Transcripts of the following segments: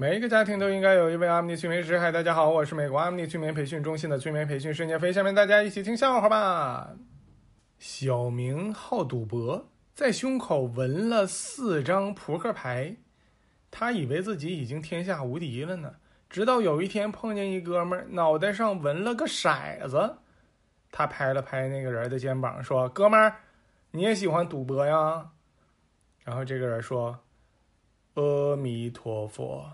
每一个家庭都应该有一位阿米尼催眠师。嗨，大家好，我是美国阿米尼催眠培训中心的催眠培训师聂飞。下面大家一起听笑话吧。小明好赌博，在胸口纹了四张扑克牌，他以为自己已经天下无敌了呢。直到有一天碰见一哥们儿，脑袋上纹了个骰子，他拍了拍那个人的肩膀，说：“哥们儿，你也喜欢赌博呀？”然后这个人说：“阿弥陀佛。”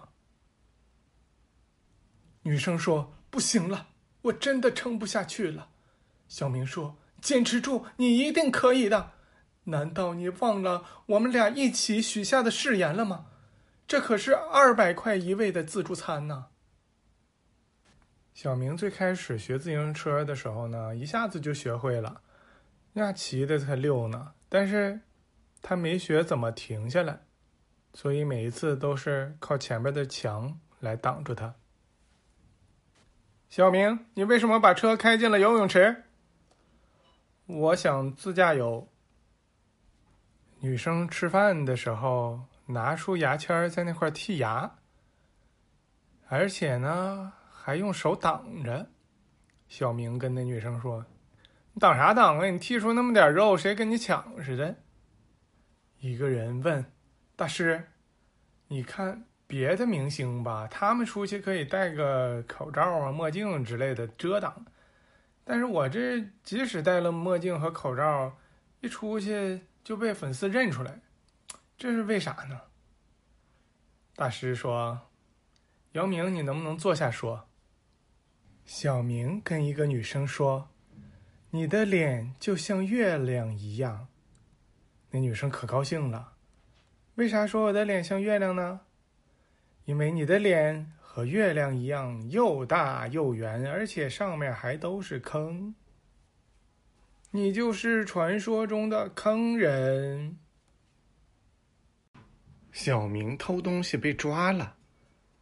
女生说：“不行了，我真的撑不下去了。”小明说：“坚持住，你一定可以的。难道你忘了我们俩一起许下的誓言了吗？这可是二百块一位的自助餐呢。”小明最开始学自行车的时候呢，一下子就学会了，那骑的才溜呢。但是，他没学怎么停下来，所以每一次都是靠前面的墙来挡住他。小明，你为什么把车开进了游泳池？我想自驾游。女生吃饭的时候拿出牙签在那块剔牙，而且呢还用手挡着。小明跟那女生说：“你挡啥挡啊？你剔出那么点肉，谁跟你抢似的？”一个人问：“大师，你看。”别的明星吧，他们出去可以戴个口罩啊、墨镜之类的遮挡，但是我这即使戴了墨镜和口罩，一出去就被粉丝认出来，这是为啥呢？大师说：“姚明，你能不能坐下说？”小明跟一个女生说：“你的脸就像月亮一样。”那女生可高兴了，为啥说我的脸像月亮呢？因为你的脸和月亮一样又大又圆，而且上面还都是坑。你就是传说中的坑人。小明偷东西被抓了，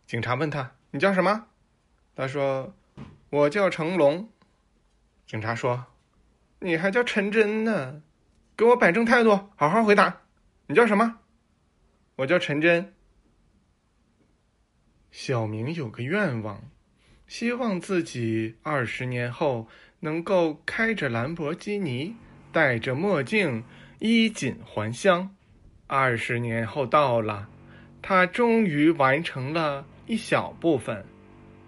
警察问他：“你叫什么？”他说：“我叫成龙。”警察说：“你还叫陈真呢？给我摆正态度，好好回答。你叫什么？”我叫陈真。小明有个愿望，希望自己二十年后能够开着兰博基尼，戴着墨镜，衣锦还乡。二十年后到了，他终于完成了一小部分，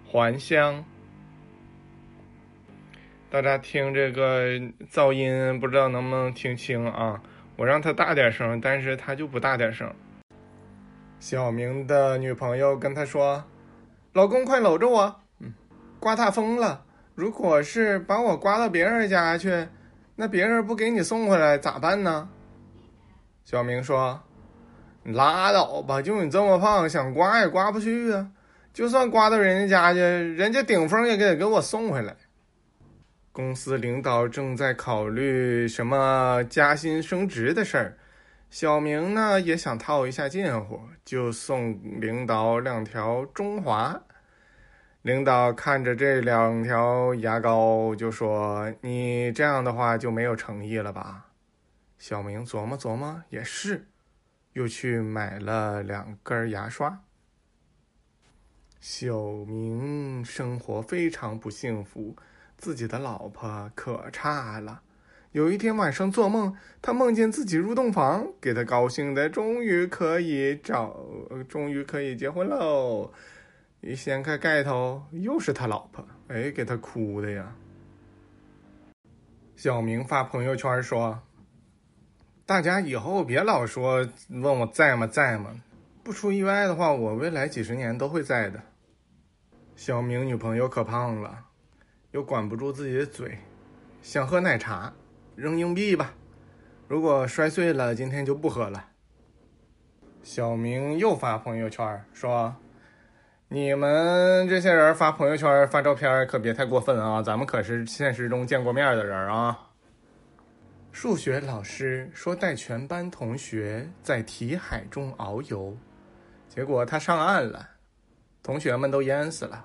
还乡。大家听这个噪音，不知道能不能听清啊？我让他大点声，但是他就不大点声。小明的女朋友跟他说：“老公，快搂着我，嗯，刮大风了。如果是把我刮到别人家去，那别人不给你送回来咋办呢？”小明说：“你拉倒吧，就你这么胖，想刮也刮不去啊。就算刮到人家家去，人家顶风也得给我送回来。”公司领导正在考虑什么加薪升职的事儿。小明呢也想套一下近乎，就送领导两条中华。领导看着这两条牙膏，就说：“你这样的话就没有诚意了吧？”小明琢磨琢磨，也是，又去买了两根牙刷。小明生活非常不幸福，自己的老婆可差了。有一天晚上做梦，他梦见自己入洞房，给他高兴的，终于可以找，终于可以结婚喽！一掀开盖头，又是他老婆，哎，给他哭的呀！小明发朋友圈说：“大家以后别老说问我在吗，在吗？不出意外的话，我未来几十年都会在的。”小明女朋友可胖了，又管不住自己的嘴，想喝奶茶。扔硬币吧，如果摔碎了，今天就不喝了。小明又发朋友圈说：“你们这些人发朋友圈发照片可别太过分啊，咱们可是现实中见过面的人啊。”数学老师说带全班同学在题海中遨游，结果他上岸了，同学们都淹死了。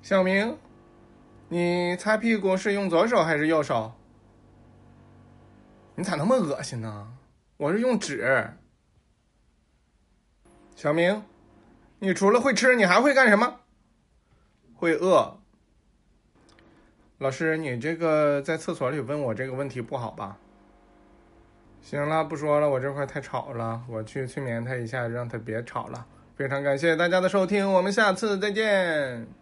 小明。你擦屁股是用左手还是右手？你咋那么恶心呢？我是用纸。小明，你除了会吃，你还会干什么？会饿。老师，你这个在厕所里问我这个问题不好吧？行了，不说了，我这块太吵了，我去催眠他一下，让他别吵了。非常感谢大家的收听，我们下次再见。